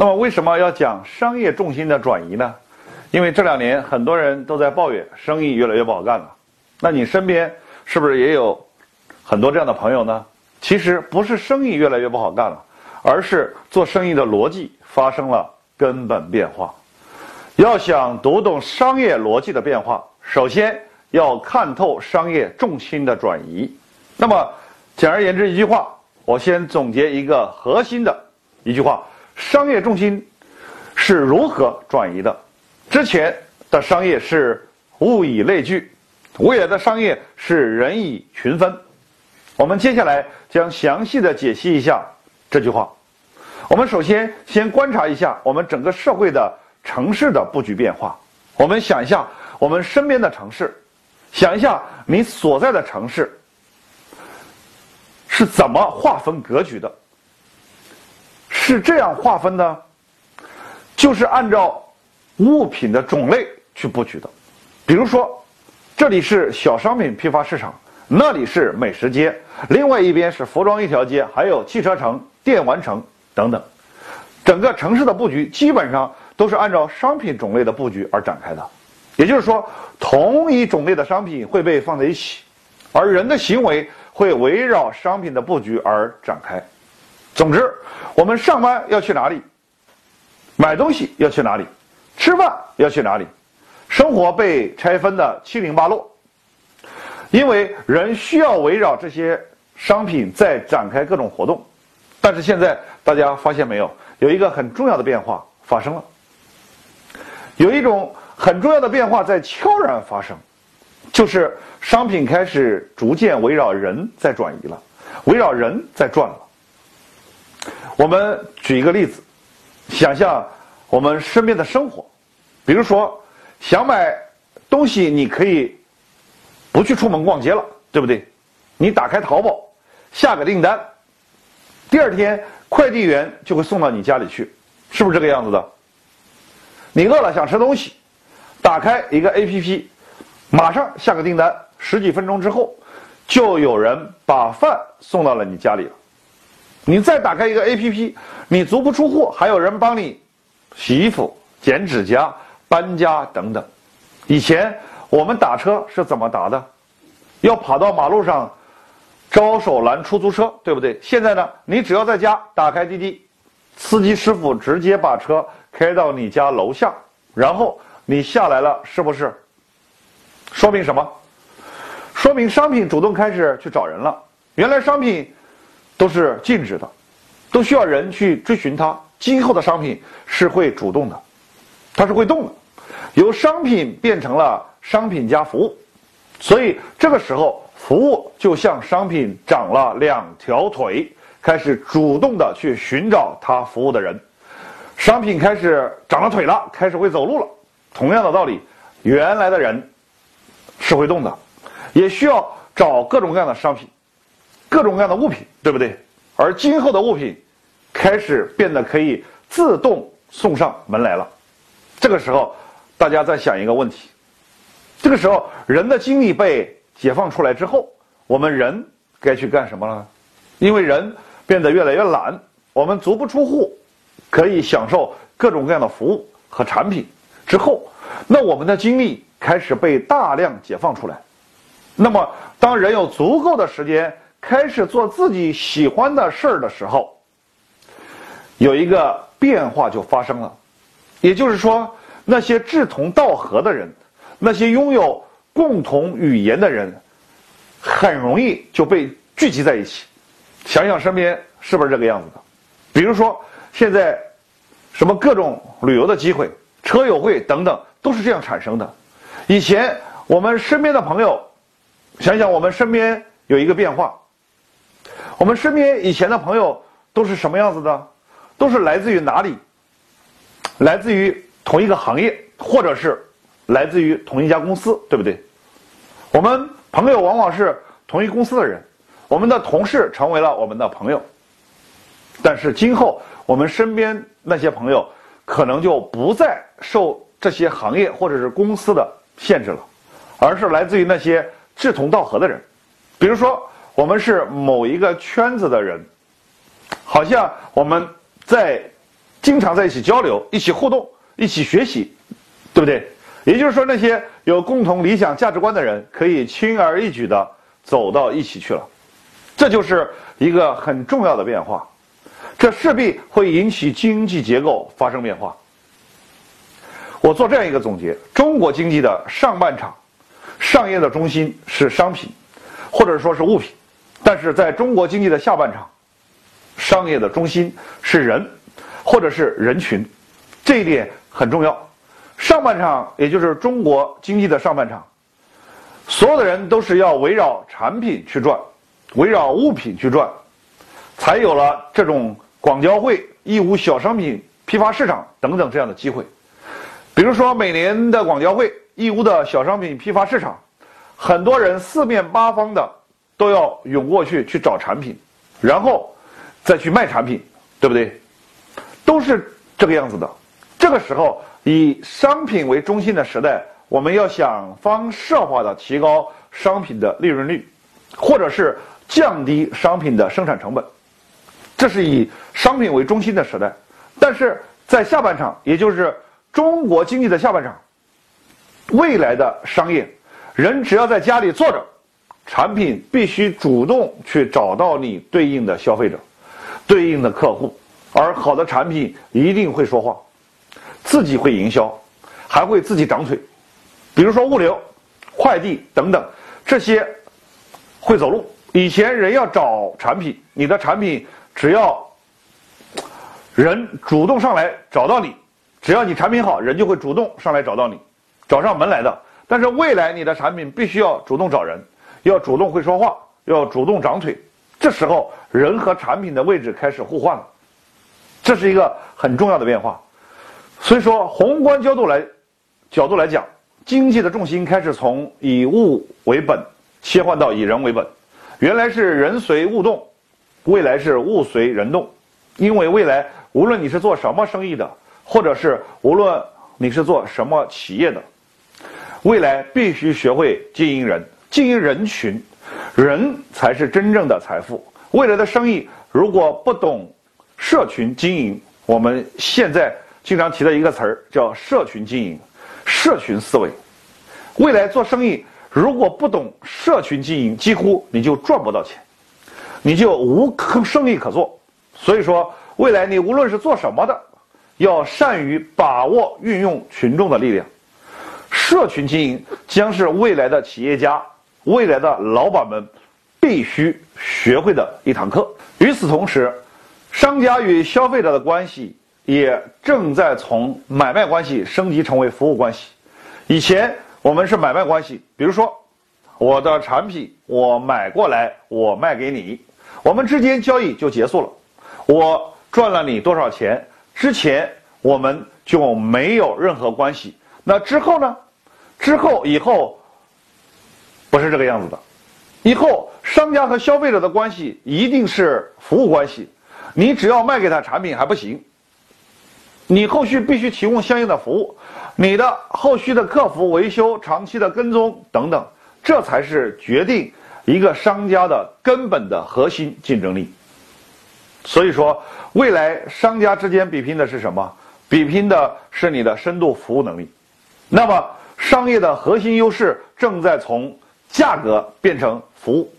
那么为什么要讲商业重心的转移呢？因为这两年很多人都在抱怨生意越来越不好干了。那你身边是不是也有很多这样的朋友呢？其实不是生意越来越不好干了，而是做生意的逻辑发生了根本变化。要想读懂商业逻辑的变化，首先要看透商业重心的转移。那么，简而言之一句话，我先总结一个核心的一句话：商业重心是如何转移的？之前的商业是物以类聚，未来的商业是人以群分。我们接下来将详细的解析一下这句话。我们首先先观察一下我们整个社会的城市的布局变化。我们想一下我们身边的城市，想一下你所在的城市。是怎么划分格局的？是这样划分的，就是按照物品的种类去布局的。比如说，这里是小商品批发市场，那里是美食街，另外一边是服装一条街，还有汽车城、电玩城等等。整个城市的布局基本上都是按照商品种类的布局而展开的。也就是说，同一种类的商品会被放在一起，而人的行为。会围绕商品的布局而展开。总之，我们上班要去哪里，买东西要去哪里，吃饭要去哪里，生活被拆分的七零八落。因为人需要围绕这些商品在展开各种活动。但是现在大家发现没有，有一个很重要的变化发生了，有一种很重要的变化在悄然发生。就是商品开始逐渐围绕人在转移了，围绕人在转了。我们举一个例子，想象我们身边的生活，比如说想买东西，你可以不去出门逛街了，对不对？你打开淘宝，下个订单，第二天快递员就会送到你家里去，是不是这个样子的？你饿了想吃东西，打开一个 APP。马上下个订单，十几分钟之后，就有人把饭送到了你家里了。你再打开一个 APP，你足不出户，还有人帮你洗衣服、剪指甲、搬家等等。以前我们打车是怎么打的？要跑到马路上招手拦出租车，对不对？现在呢，你只要在家打开滴滴，司机师傅直接把车开到你家楼下，然后你下来了，是不是？说明什么？说明商品主动开始去找人了。原来商品都是静止的，都需要人去追寻它。今后的商品是会主动的，它是会动的，由商品变成了商品加服务。所以这个时候，服务就像商品长了两条腿，开始主动的去寻找它服务的人。商品开始长了腿了，开始会走路了。同样的道理，原来的人。是会动的，也需要找各种各样的商品，各种各样的物品，对不对？而今后的物品开始变得可以自动送上门来了。这个时候，大家在想一个问题：这个时候，人的精力被解放出来之后，我们人该去干什么了？因为人变得越来越懒，我们足不出户，可以享受各种各样的服务和产品之后，那我们的精力。开始被大量解放出来，那么当人有足够的时间开始做自己喜欢的事儿的时候，有一个变化就发生了，也就是说，那些志同道合的人，那些拥有共同语言的人，很容易就被聚集在一起。想想身边是不是这个样子的？比如说现在，什么各种旅游的机会、车友会等等，都是这样产生的。以前我们身边的朋友，想想我们身边有一个变化。我们身边以前的朋友都是什么样子的？都是来自于哪里？来自于同一个行业，或者是来自于同一家公司，对不对？我们朋友往往是同一公司的人，我们的同事成为了我们的朋友。但是今后我们身边那些朋友，可能就不再受这些行业或者是公司的。限制了，而是来自于那些志同道合的人，比如说我们是某一个圈子的人，好像我们在经常在一起交流、一起互动、一起学习，对不对？也就是说，那些有共同理想价值观的人，可以轻而易举地走到一起去了。这就是一个很重要的变化，这势必会引起经济结构发生变化。我做这样一个总结：中国经济的上半场，商业的中心是商品，或者说是物品；但是在中国经济的下半场，商业的中心是人，或者是人群。这一点很重要。上半场，也就是中国经济的上半场，所有的人都是要围绕产品去转，围绕物品去转，才有了这种广交会、义乌小商品批发市场等等这样的机会。比如说，每年的广交会、义乌的小商品批发市场，很多人四面八方的都要涌过去去找产品，然后再去卖产品，对不对？都是这个样子的。这个时候。以商品为中心的时代，我们要想方设法的提高商品的利润率，或者是降低商品的生产成本，这是以商品为中心的时代。但是在下半场，也就是中国经济的下半场，未来的商业，人只要在家里坐着，产品必须主动去找到你对应的消费者，对应的客户，而好的产品一定会说话。自己会营销，还会自己长腿，比如说物流、快递等等，这些会走路。以前人要找产品，你的产品只要人主动上来找到你，只要你产品好人就会主动上来找到你，找上门来的。但是未来你的产品必须要主动找人，要主动会说话，要主动长腿。这时候人和产品的位置开始互换了，这是一个很重要的变化。所以说，宏观角度来角度来讲，经济的重心开始从以物为本切换到以人为本。原来是人随物动，未来是物随人动。因为未来无论你是做什么生意的，或者是无论你是做什么企业的，未来必须学会经营人，经营人群，人才是真正的财富。未来的生意如果不懂社群经营，我们现在。经常提的一个词儿叫社群经营、社群思维。未来做生意，如果不懂社群经营，几乎你就赚不到钱，你就无生意可做。所以说，未来你无论是做什么的，要善于把握、运用群众的力量。社群经营将是未来的企业家、未来的老板们必须学会的一堂课。与此同时，商家与消费者的关系。也正在从买卖关系升级成为服务关系。以前我们是买卖关系，比如说我的产品我买过来，我卖给你，我们之间交易就结束了，我赚了你多少钱，之前我们就没有任何关系。那之后呢？之后以后不是这个样子的，以后商家和消费者的关系一定是服务关系，你只要卖给他产品还不行。你后续必须提供相应的服务，你的后续的客服维修、长期的跟踪等等，这才是决定一个商家的根本的核心竞争力。所以说，未来商家之间比拼的是什么？比拼的是你的深度服务能力。那么，商业的核心优势正在从价格变成服务。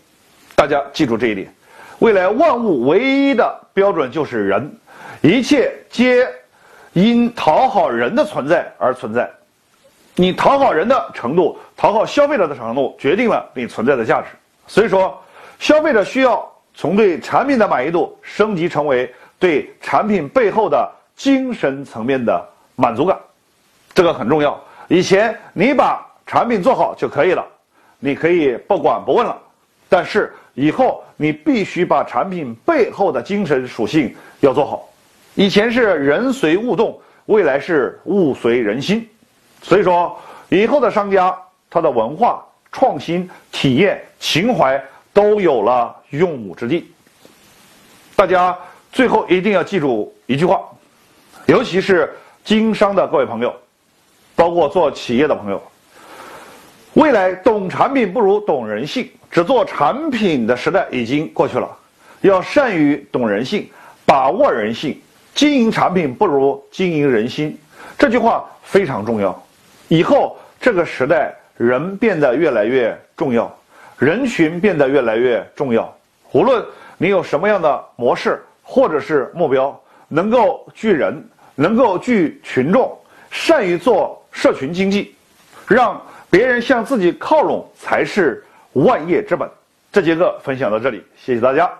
大家记住这一点，未来万物唯一的标准就是人，一切皆。因讨好人的存在而存在，你讨好人的程度，讨好消费者的程度，决定了你存在的价值。所以说，消费者需要从对产品的满意度升级成为对产品背后的精神层面的满足感，这个很重要。以前你把产品做好就可以了，你可以不管不问了，但是以后你必须把产品背后的精神属性要做好。以前是人随物动，未来是物随人心，所以说以后的商家他的文化创新、体验、情怀都有了用武之地。大家最后一定要记住一句话，尤其是经商的各位朋友，包括做企业的朋友，未来懂产品不如懂人性，只做产品的时代已经过去了，要善于懂人性，把握人性。经营产品不如经营人心，这句话非常重要。以后这个时代，人变得越来越重要，人群变得越来越重要。无论你有什么样的模式或者是目标，能够聚人，能够聚群众，善于做社群经济，让别人向自己靠拢，才是万业之本。这节课分享到这里，谢谢大家。